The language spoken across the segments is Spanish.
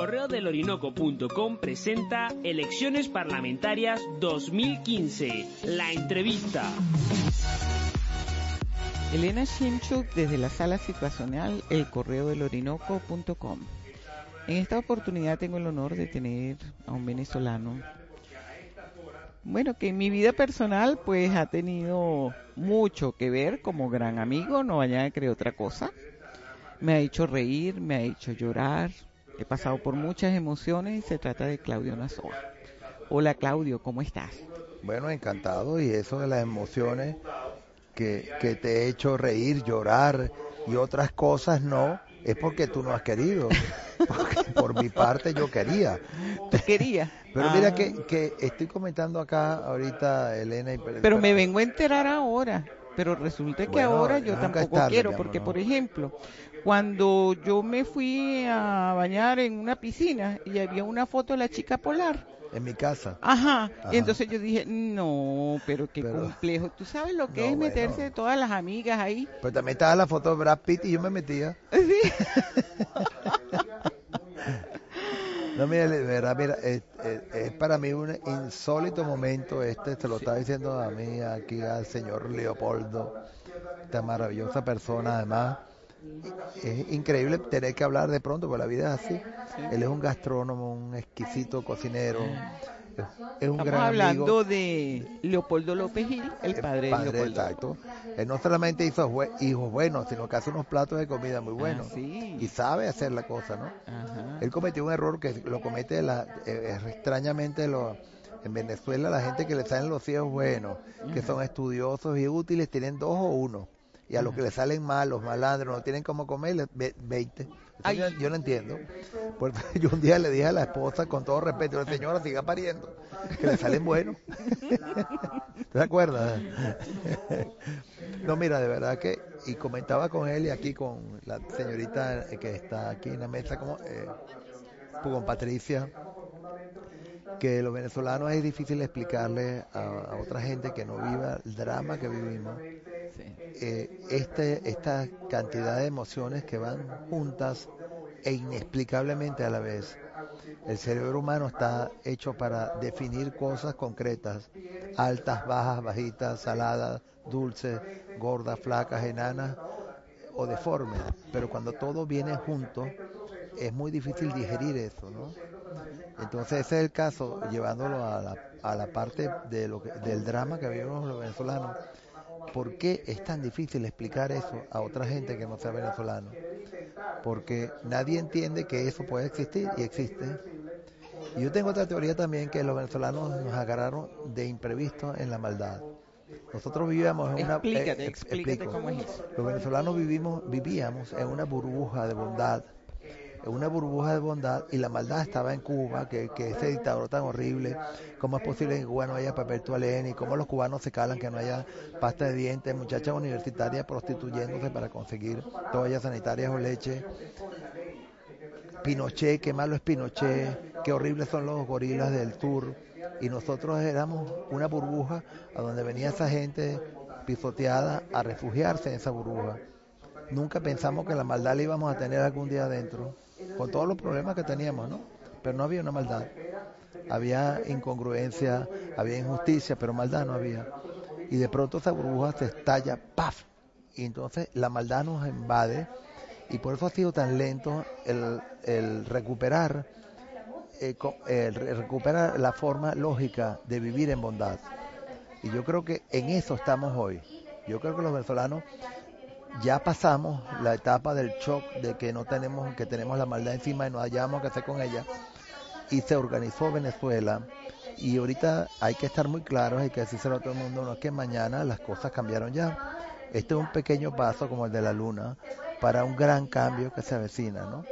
Orinoco.com presenta Elecciones Parlamentarias 2015, la entrevista. Elena Shimchuk desde la sala situacional El Correo del Orinoco.com. En esta oportunidad tengo el honor de tener a un venezolano. Bueno, que en mi vida personal pues ha tenido mucho que ver como gran amigo, no vayan a creer otra cosa. Me ha hecho reír, me ha hecho llorar, he pasado por muchas emociones y se trata de Claudio Nazor. Hola Claudio, ¿cómo estás? Bueno, encantado y eso de las emociones que, que te he hecho reír, llorar y otras cosas no, es porque tú no has querido. Porque por mi parte yo quería. ¿Tú querías? Pero mira ah. que, que estoy comentando acá ahorita, Elena y Pero me vengo a enterar ahora. Pero resulta que ahora yo tampoco quiero, porque por ejemplo, cuando yo me fui a bañar en una piscina y había una foto de la chica polar, en mi casa. Ajá. Y entonces yo dije, no, pero qué complejo. ¿Tú sabes lo que es meterse de todas las amigas ahí? Pues también estaba la foto de Brad Pitt y yo me metía. Sí. no, mira, verdad, mira, es, para mí un insólito momento este, se lo estaba diciendo a mí aquí al señor Leopoldo, esta maravillosa persona además es increíble tener que hablar de pronto, porque la vida es así. Él es un gastrónomo, un exquisito cocinero. Es un Estamos hablando de Leopoldo López Gil, el padre, de Leopoldo. Exacto. Él no solamente hizo hijos buenos, sino que hace unos platos de comida muy buenos. Ah, y sabe hacer la cosa, ¿no? Él cometió un error que lo comete la, eh, extrañamente lo, en Venezuela la gente que le salen los hijos buenos, que son estudiosos y útiles, tienen dos o uno y a los que le salen mal, los malandros, no tienen cómo comer, 20. Yo, no entiendo. Porque yo un día le dije a la esposa, con todo respeto, la señora siga pariendo, que le salen buenos. ¿Te acuerdas? no, mira, de verdad que, y comentaba con él y aquí con la señorita que está aquí en la mesa, como, eh, con Patricia, que los venezolanos es difícil explicarle a, otra gente que no viva el drama que vivimos, eh, este, esta cantidad de emociones que van juntas e inexplicablemente a la vez. El cerebro humano está hecho para definir cosas concretas, altas, bajas, bajitas, saladas, dulces, gordas, flacas, enanas o deformes, pero cuando todo viene junto es muy difícil digerir eso, ¿no? Entonces ese es el caso, llevándolo a la, a la parte de lo que, del drama que vivimos los venezolanos. ¿Por qué es tan difícil explicar eso a otra gente que no sea venezolano? Porque nadie entiende que eso puede existir y existe. Y yo tengo otra teoría también que los venezolanos nos agarraron de imprevisto en la maldad. Nosotros vivíamos en una... Explícate, eh, explícate cómo es eso. Los venezolanos vivimos, vivíamos en una burbuja de bondad una burbuja de bondad y la maldad estaba en Cuba, que, que ese dictador tan horrible, cómo es posible que en Cuba no haya papel toalén y cómo los cubanos se calan que no haya pasta de dientes, muchachas universitarias prostituyéndose para conseguir toallas sanitarias o leche. Pinochet, qué malo es Pinochet, qué horribles son los gorilas del sur. Y nosotros éramos una burbuja a donde venía esa gente pisoteada a refugiarse en esa burbuja. Nunca pensamos que la maldad la íbamos a tener algún día adentro con todos los problemas que teníamos, ¿no? Pero no había una maldad. Había incongruencia, había injusticia, pero maldad no había. Y de pronto esa burbuja se estalla, ¡paf! Y entonces la maldad nos invade y por eso ha sido tan lento el, recuperar eh, el recuperar la forma lógica de vivir en bondad. Y yo creo que en eso estamos hoy. Yo creo que los venezolanos ya pasamos la etapa del shock de que no tenemos, que tenemos la maldad encima y no hayamos que hacer con ella. Y se organizó Venezuela. Y ahorita hay que estar muy claros, hay que decírselo a todo el mundo, no es que mañana las cosas cambiaron ya. Este es un pequeño paso como el de la luna para un gran cambio que se avecina, ¿no?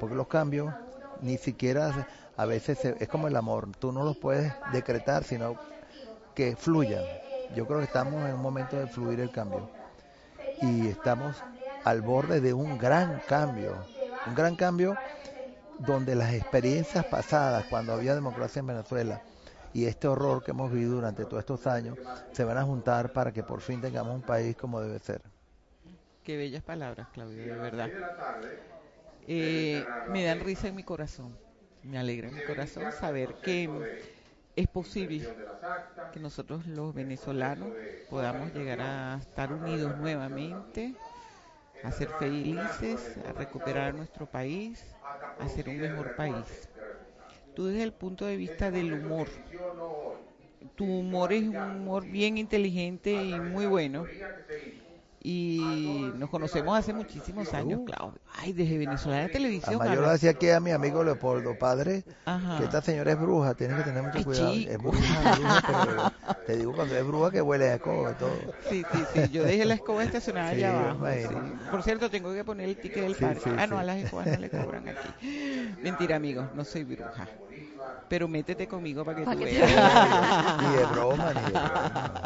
Porque los cambios ni siquiera a veces es como el amor, tú no los puedes decretar, sino que fluyan. Yo creo que estamos en un momento de fluir el cambio y estamos al borde de un gran cambio, un gran cambio donde las experiencias pasadas, cuando había democracia en Venezuela, y este horror que hemos vivido durante todos estos años, se van a juntar para que por fin tengamos un país como debe ser. Qué bellas palabras, Claudio, de verdad. Eh, me dan risa en mi corazón, me alegra mi corazón saber que es posible que nosotros los venezolanos podamos llegar a estar unidos nuevamente, a ser felices, a recuperar nuestro país, a ser un mejor país. Tú desde el punto de vista del humor, tu humor es un humor bien inteligente y muy bueno y nos conocemos hace muchísimos años, Claudio. Ay, desde Venezuela de Televisión. yo lo decía aquí a mi amigo Leopoldo, padre, que esta señora es bruja, tienes que tener mucho cuidado. Es bruja, bruja, pero te digo cuando es bruja que huele a escoba y todo. Sí, sí, sí, yo dejé la escoba estacionada allá abajo. Por cierto, tengo que poner el ticket del parque. ah, no, a las escobas no le cobran aquí. Mentira, amigos, no soy bruja pero métete conmigo para que tú veas. ni de broma, ni de broma.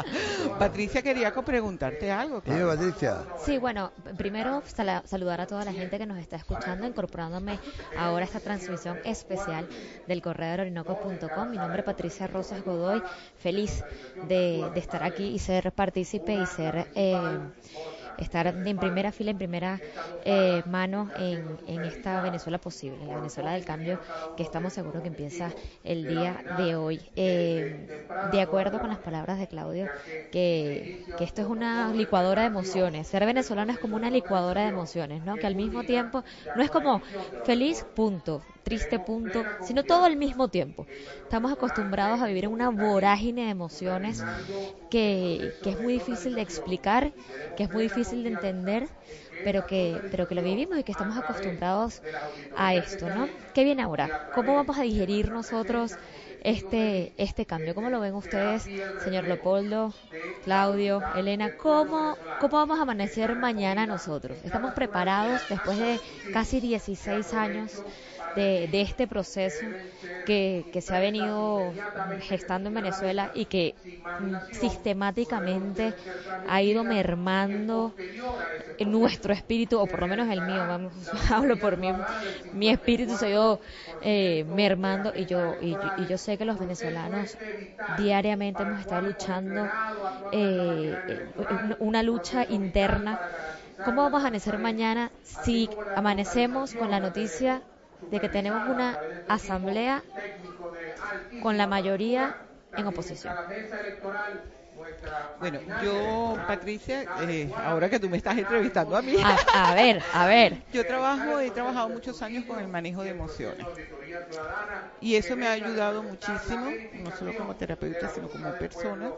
Patricia, quería preguntarte algo. Claro. Patricia. Sí, bueno, primero saludar a toda la gente que nos está escuchando, incorporándome ahora a esta transmisión especial del correo de orinoco.com. Mi nombre es Patricia Rosas Godoy, feliz de, estar aquí y ser partícipe y ser... Eh, estar en primera fila, en primera eh, mano en, en, esta Venezuela posible, la Venezuela del cambio que estamos seguros que empieza el día de hoy. Eh, de acuerdo con las palabras de Claudio, que, que esto es una licuadora de emociones. Ser venezolano es como una licuadora de emociones, ¿no? Que al mismo tiempo no es como feliz, punto triste punto, sino todo al mismo tiempo. Estamos acostumbrados a vivir en una vorágine de emociones que, es muy difícil de explicar, que es muy difícil de entender, pero que, pero que lo vivimos y que estamos acostumbrados a esto, ¿no? ¿Qué viene ahora? ¿Cómo vamos a digerir nosotros este, este cambio? ¿Cómo lo ven ustedes, señor Leopoldo, Claudio, Elena? ¿Cómo, ¿Cómo vamos a amanecer mañana nosotros? ¿Estamos preparados después de casi 16 años de, este proceso que, se ha venido gestando en Venezuela y que sistemáticamente ha ido mermando nuestro espíritu, o por lo menos el mío, vamos, hablo por mí, mi espíritu se ha ido eh, mermando y yo, y, yo sé que los venezolanos diariamente hemos estado luchando eh, una lucha interna. ¿Cómo vamos a amanecer mañana si amanecemos con la noticia de que tenemos una asamblea con la mayoría en oposición. Bueno, yo, Patricia, eh, ahora que tú me estás entrevistando a mí. A, ver, a ver. Yo trabajo, he trabajado muchos años con el manejo de emociones. Y eso me ha ayudado muchísimo, no solo como terapeuta, sino como persona,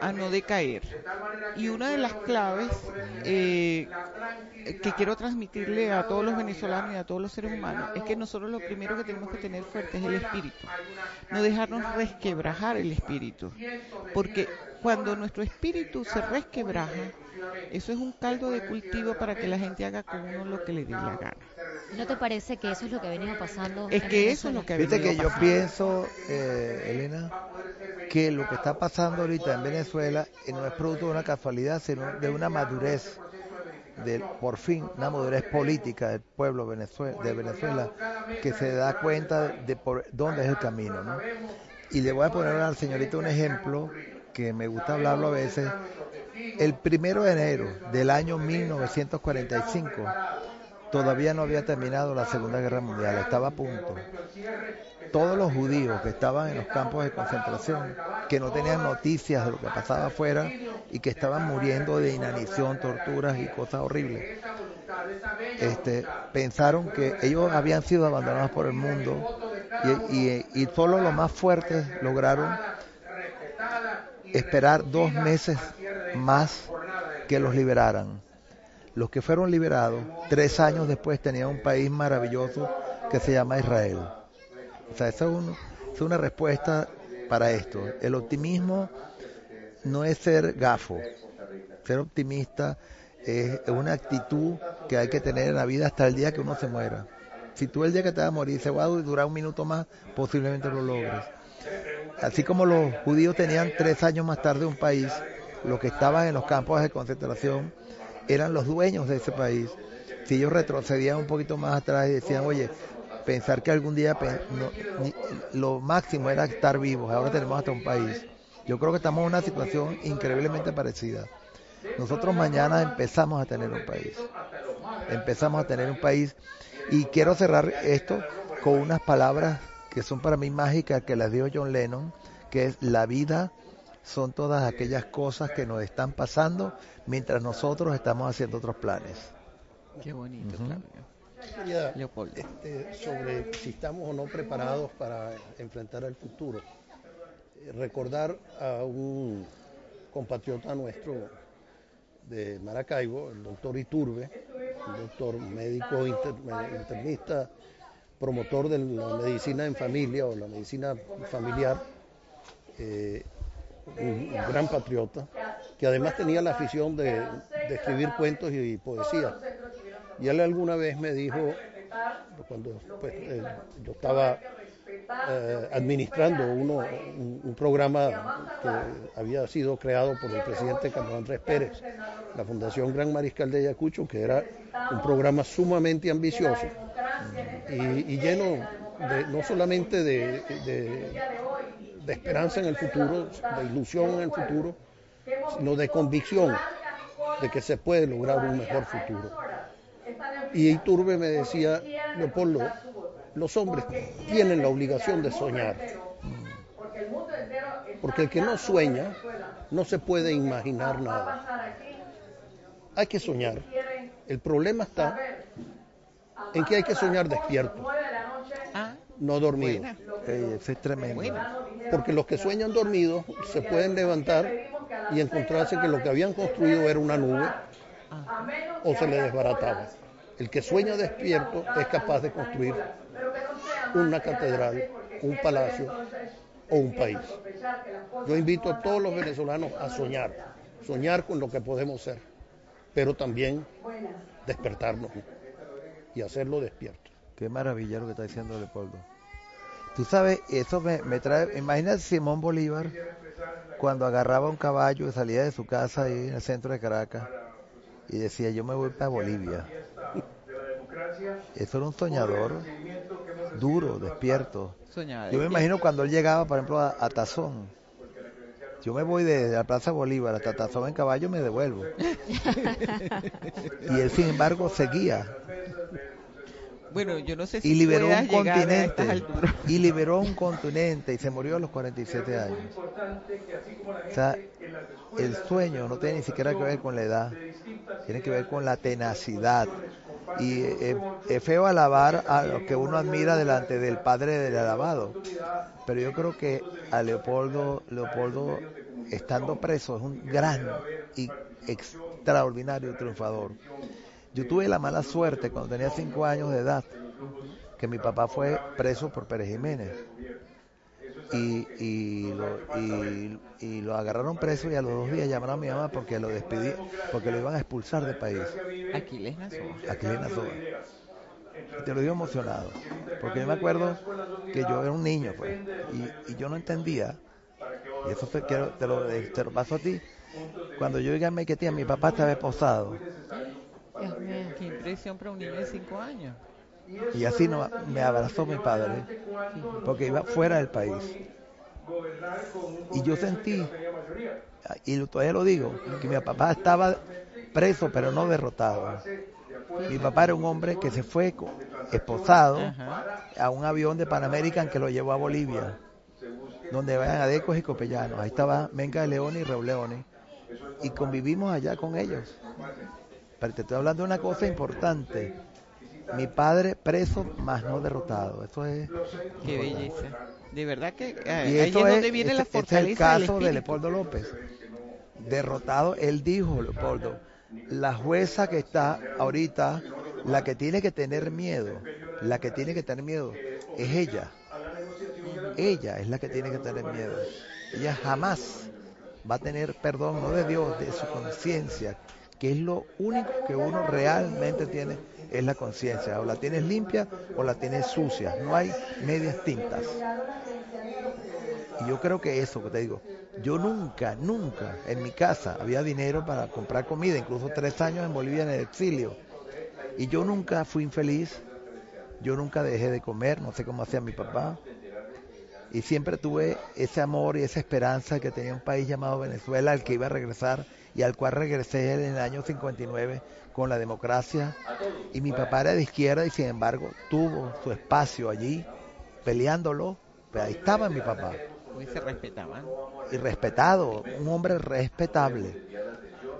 a no decaer. Y una de las claves eh, que quiero transmitirle a todos los venezolanos y a todos los seres humanos es que nosotros lo primero que tenemos que tener fuerte es el espíritu. No dejarnos resquebrajar el espíritu. Porque cuando nuestro espíritu se resquebraja, eso es un caldo de cultivo para que la gente haga con uno lo que le dé la gana. ¿No te parece que eso es lo que ha venido pasando? Es que eso es lo que ha venido Viste que yo pienso, eh, Elena, que lo que está pasando ahorita en Venezuela eh, no es producto de una casualidad, sino de una madurez, de, por fin, una madurez política del pueblo de Venezuela, que se da cuenta de por dónde es el camino. ¿no? Y le voy a poner a la señorita un ejemplo que me gusta hablarlo a veces. El primero de enero del año 1945, todavía no había terminado la Segunda Guerra Mundial, estaba a punto. Todos los judíos que estaban en los campos de concentración, que no tenían noticias de lo que pasaba afuera y que estaban muriendo de inanición, torturas y cosas horribles, este, pensaron que ellos habían sido abandonados por el mundo y, y solo los más fuertes lograron esperar dos meses más que los liberaran los que fueron liberados, tres años después tenían un país maravilloso que se llama Israel. O sea, esa es, una respuesta para esto. El optimismo no es ser gafo. Ser optimista es una actitud que hay que tener en la vida hasta el día que uno se muera. Si tú el día que te vas a morir se va a durar un minuto más, posiblemente lo logres. Así como los judíos tenían tres años más tarde un país, los que estaban en los campos de concentración eran los dueños de ese país. Si ellos retrocedían un poquito más atrás y decían, oye, pensar que algún día lo máximo era estar vivos, ahora tenemos hasta un país. Yo creo que estamos en una situación increíblemente parecida. Nosotros mañana empezamos a tener un país. Empezamos a tener un país y quiero cerrar esto con unas palabras que son para mí mágicas que las dio John Lennon, que es la vida son todas aquellas cosas que nos están pasando mientras nosotros estamos haciendo otros planes. Qué bonito, este, sobre si estamos o no preparados para enfrentar el futuro. Recordar a un compatriota nuestro de Maracaibo, el doctor Iturbe, un doctor médico internista, promotor de la medicina en familia o la medicina familiar, eh, un gran patriota, que además tenía la afición de, escribir cuentos y, poesía. Y él alguna vez me dijo, cuando pues, eh, yo estaba eh, administrando uno, un, programa que había sido creado por el presidente Carlos Andrés Pérez, la Fundación Gran Mariscal de Ayacucho, que era un programa sumamente ambicioso y, lleno de, no solamente de, de esperanza en el futuro, de ilusión en el futuro, sino de convicción de que se puede lograr un mejor futuro. Y Iturbe me decía, Leopoldo, los hombres tienen la obligación de soñar. Porque el que no sueña no se puede imaginar nada. Hay que soñar. El problema está en que hay que soñar despierto, no dormido. es tremendo. Porque los que sueñan dormidos se pueden levantar y encontrarse que lo que habían construido era una nube o se le desbarataba. El que sueña despierto es capaz de construir una catedral, un palacio o un país. Yo invito a todos los venezolanos a soñar, soñar con lo que podemos ser, pero también despertarnos y hacerlo despierto. Qué maravilla lo que está diciendo Leopoldo. Tú sabes, eso me, me trae, imagínate Simón Bolívar cuando agarraba un caballo y salía de su casa ahí en el centro de Caracas y decía, yo me voy para Bolivia. Eso era un soñador duro, despierto. Yo me imagino cuando él llegaba, por ejemplo, a, Tazón. Yo me voy de la Plaza Bolívar hasta Tazón en caballo y me devuelvo. y él, sin embargo, seguía. Bueno, yo no sé si y liberó un continente y liberó un continente y se murió a los 47 años. O sea, el sueño no tiene ni siquiera que ver con la edad, tiene que ver con la tenacidad. Y es, feo alabar a lo que uno admira delante del padre del alabado. Pero yo creo que a Leopoldo, Leopoldo estando preso, es un gran y extraordinario triunfador. Yo tuve la mala suerte cuando tenía cinco años de edad, que mi papá fue preso por Pérez Jiménez. Y, y, lo, y, lo agarraron preso y a los dos días llamaron a mi mamá porque lo despidí, porque lo iban a expulsar del país. Aquiles Nazoa. Aquiles Nazoa. Te lo digo emocionado, porque yo me acuerdo que yo era un niño, pues, y, yo no entendía, y eso fue, quiero, te, lo, te lo paso a ti, cuando yo llegué a Mequetía, mi papá estaba esposado Dios mío, qué impresión para un niño de 5 años. Y así no, me abrazó mi padre, porque iba fuera del país. Y yo sentí, y todavía lo digo, que mi papá estaba preso, pero no derrotado. Mi papá era un hombre que se fue esposado a un avión de Pan American que lo llevó a Bolivia, donde vayan adecos y copellanos. Ahí estaba Menga de León y Reuleone. Y convivimos allá con ellos. Pero te estoy hablando de una cosa importante. Mi padre preso, más no derrotado. Eso es. Qué belleza. De verdad que y ahí es donde viene este, la fortaleza. Este es el caso de Leopoldo López. Derrotado, él dijo, Leopoldo, la jueza que está ahorita, la que tiene que tener miedo, la que tiene que tener miedo, es ella. Ella es la que tiene que tener miedo. Ella jamás va a tener perdón, no de Dios, de su conciencia, que es lo único que uno realmente tiene, es la conciencia. O la tienes limpia o la tienes sucia. No hay medias tintas. Y yo creo que eso que te digo, yo nunca, nunca en mi casa había dinero para comprar comida, incluso tres años en Bolivia en el exilio. Y yo nunca fui infeliz, yo nunca dejé de comer, no sé cómo hacía mi papá. Y siempre tuve ese amor y esa esperanza que tenía un país llamado Venezuela al que iba a regresar y al cual regresé en el año 59 con la democracia. Y mi papá era de izquierda y sin embargo tuvo su espacio allí peleándolo. Pero ahí estaba mi papá. Y se respetaban. Y respetado, un hombre respetable.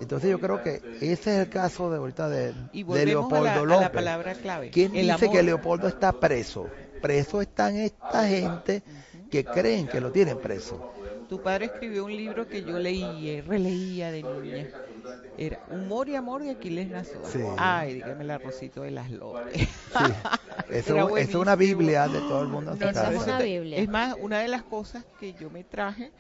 Entonces yo creo que ese es el caso de ahorita de, de Leopoldo López. palabra clave. ¿Quién dice que Leopoldo está preso? Preso están esta gente que creen que lo tienen preso. Tu padre escribió un libro que yo leía, releía de niña. Era Humor y Amor de Aquiles Nazo. Ay, dígame la Rosito de las López. Sí. Eso, es una Biblia de todo el mundo. No, es una Biblia. Es más, una de las cosas que yo me traje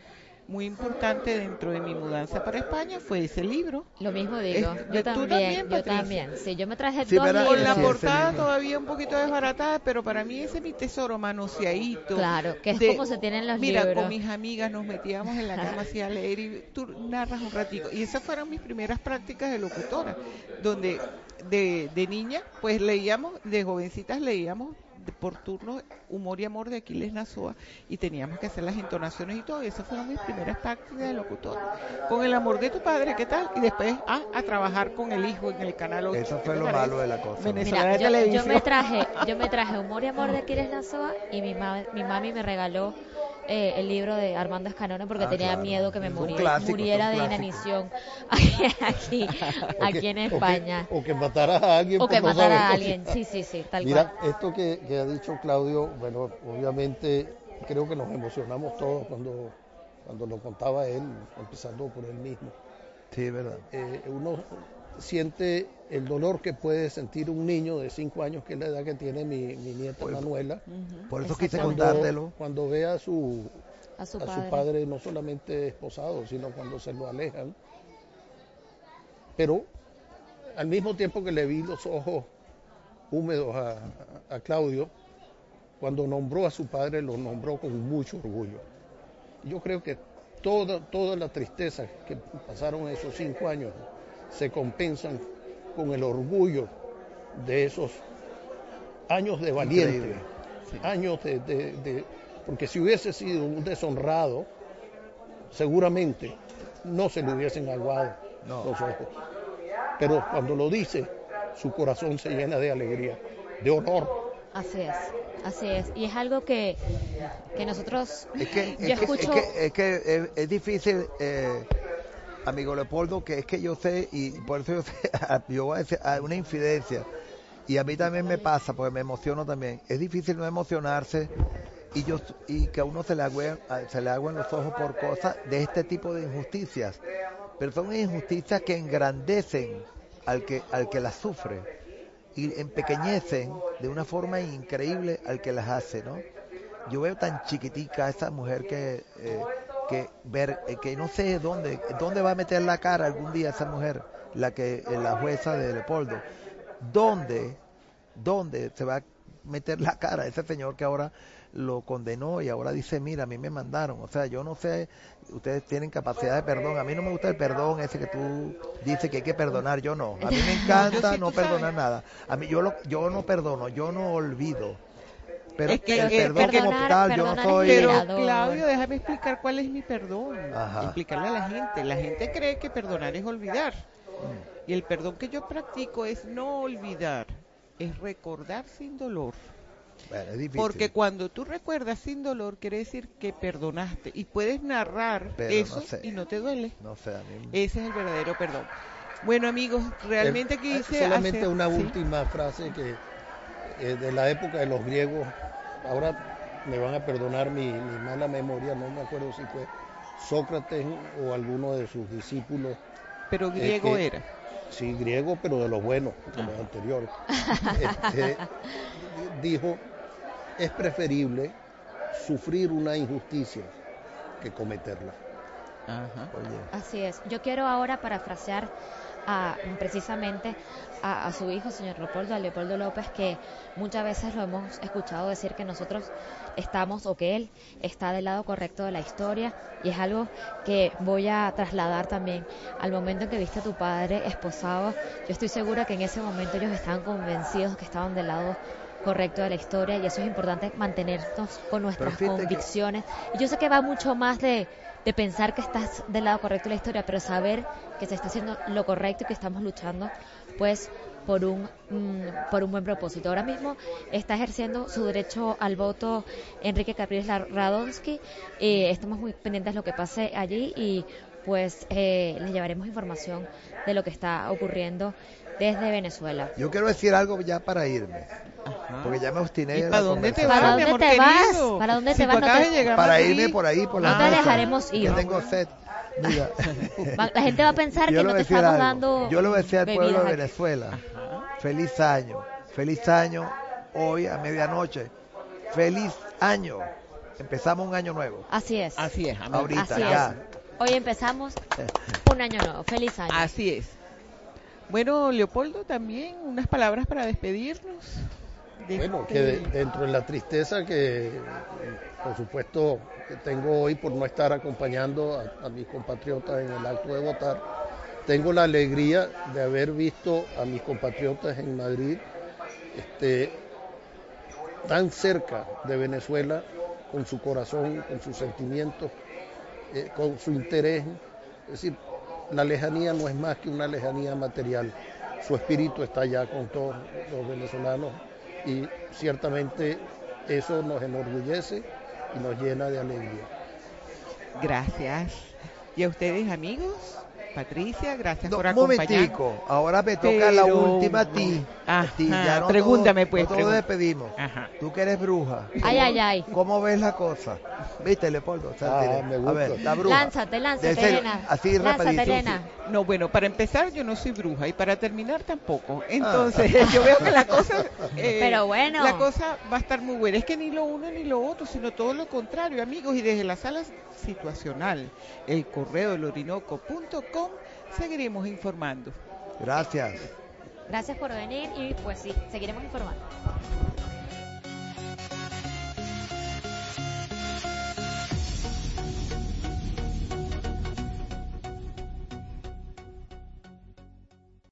muy importante dentro de mi mudanza para España fue ese libro. Lo mismo digo. yo también, yo también. Sí, yo me traje dos libros. Con la portada todavía un poquito desbaratada, pero para mí ese es mi tesoro manoseadito. Claro, que es como se tienen los libros. Mira, con mis amigas nos metíamos en la cama así a leer y tú narras un ratico. Y esas fueron mis primeras prácticas de locutora, donde de, de niña, pues leíamos, de jovencitas leíamos por turno Humor y Amor de Aquiles Nazoa y teníamos que hacer las entonaciones y todo. Y esas fueron mis primeras prácticas de locutor. Con el amor de tu padre, ¿qué tal? Y después ah, a trabajar con el hijo en el canal 8. Eso fue lo malo de la cosa. Mira, yo, me traje, yo me traje Humor y Amor de Aquiles Nazoa y mi, mi mami me regaló eh, el libro de Armando Escanone porque ah, tenía miedo que me muriera, muriera de inanición aquí, aquí, en España. O que, matara a alguien. O que matara a alguien, sí, sí, sí, tal Mira, esto que, ha dicho Claudio, bueno, obviamente creo que nos emocionamos todos cuando, cuando lo contaba él, empezando por él mismo. Sí, verdad. Eh, uno siente el dolor que puede sentir un niño de 5 años, que es la edad que tiene mi, nieta Manuela. Por eso quise contártelo. Cuando ve a su, a su, padre. no solamente esposado, sino cuando se lo alejan. Pero al mismo tiempo que le vi los ojos húmedos a, Claudio, cuando nombró a su padre, lo nombró con mucho orgullo. Yo creo que toda, toda la tristeza que pasaron esos cinco años se compensan con el orgullo de esos años de valiente, años de, Porque si hubiese sido un deshonrado, seguramente no se le hubiesen aguado los ojos. Pero cuando lo dice, su corazón se llena de alegría, de honor. Así es, así es. Y es algo que, que nosotros... Es que, yo escucho... es, que, es, difícil... Eh, amigo Leopoldo, que es que yo sé, y por eso yo sé, yo voy a decir una infidencia, y a mí también me pasa, porque me emociono también. Es difícil no emocionarse y yo y que a uno se le agüen, los ojos por cosas de este tipo de injusticias. Pero son injusticias que engrandecen al que, al que las sufre y empequeñecen de una forma increíble al que las hace, ¿no? Yo veo tan chiquitica a esa mujer que eh, que ver eh, que no sé dónde dónde va a meter la cara algún día esa mujer la que eh, la jueza de Leopoldo. Dónde dónde se va a meter la cara ese señor que ahora lo condenó y ahora dice mira a mí me mandaron o sea yo no sé ustedes tienen capacidad de perdón. A mí no me gusta el perdón ese que tú dices que hay que perdonar yo no. A mí me encanta no perdonar nada. A mí yo lo, yo no perdono yo no olvido pero es que el perdón como tal, yo no soy... Pero Claudio, déjame explicar cuál es mi perdón. Explicarle a la gente. La gente cree que perdonar es olvidar. Mm. Y el perdón que yo practico es no olvidar, es recordar sin dolor. Porque cuando tú recuerdas sin dolor, quiere decir que perdonaste. Y puedes narrar eso y no te duele. No sé, Ese es el verdadero perdón. Bueno, amigos, realmente quise. Solamente una última frase que eh, de la época de los griegos, ahora me van a perdonar mi, mala memoria, no me acuerdo si fue Sócrates o alguno de sus discípulos. Pero griego era. Sí, griego, pero de los buenos, de los anteriores. Este, dijo, es preferible sufrir una injusticia que cometerla. Así es. Yo quiero ahora parafrasear precisamente a, su hijo, señor Leopoldo, a Leopoldo López, que muchas veces lo hemos escuchado decir que nosotros estamos o que él está del lado correcto de la historia y es algo que voy a trasladar también al momento en que viste a tu padre esposado. Yo estoy segura que en ese momento ellos estaban convencidos que estaban del lado correcto de la historia y eso es importante mantenernos con nuestras convicciones. Y yo sé que va mucho más de, de pensar que estás del lado correcto de la historia, pero saber que se está haciendo lo correcto y que estamos luchando, pues por un, mm, por un buen propósito. Ahora mismo está ejerciendo su derecho al voto Enrique Capriles Radonsky. Eh, estamos muy pendientes de lo que pase allí y pues eh, les llevaremos información de lo que está ocurriendo desde Venezuela. Yo quiero decir algo ya para irme. Porque ya me obstiné. ¿Y para dónde te vas, ¿Para dónde te vas? ¿Para dónde te vas? para irme por ahí, por la No te dejaremos ir. Yo tengo sed. la gente va a pensar que no te estamos dando. Yo lo voy a decir al pueblo de Venezuela. Feliz año. Feliz año hoy a medianoche. Feliz año. Empezamos un año nuevo. Así es. Así es. Ahorita ya. Hoy empezamos un año nuevo. Feliz año. Así es. Bueno, Leopoldo, también unas palabras para despedirnos. bueno, que dentro de la tristeza que, por supuesto, que tengo hoy por no estar acompañando a, mis compatriotas en el acto de votar, tengo la alegría de haber visto a mis compatriotas en Madrid este, tan cerca de Venezuela, con su corazón, con sus sentimientos, eh, con su interés. Es decir, la lejanía no es más que una lejanía material. Su espíritu está allá con todos los venezolanos y ciertamente eso nos enorgullece y nos llena de alegría. Gracias. ¿Y a ustedes amigos? Patricia, gracias por acompañarnos. ahora me toca la última a ti. pregúntame pues. Todos despedimos. Tú que eres bruja. Ay, ay, ay. ¿Cómo ves la cosa? ¿Viste, Leopoldo? Ah, me gusta. A ver, la bruja. Lánzate, lánzate, Elena. Así lánzate, Elena. No, bueno, para empezar yo no soy bruja y para terminar tampoco. Entonces, ah. yo veo que la cosa... Eh, Pero bueno. La cosa va a estar muy buena. Es que ni lo uno ni lo otro, sino todo lo contrario, amigos. Y desde la sala situacional, el correo del orinoco.com seguiremos informando. Gracias. Gracias por venir y pues sí, seguiremos informando.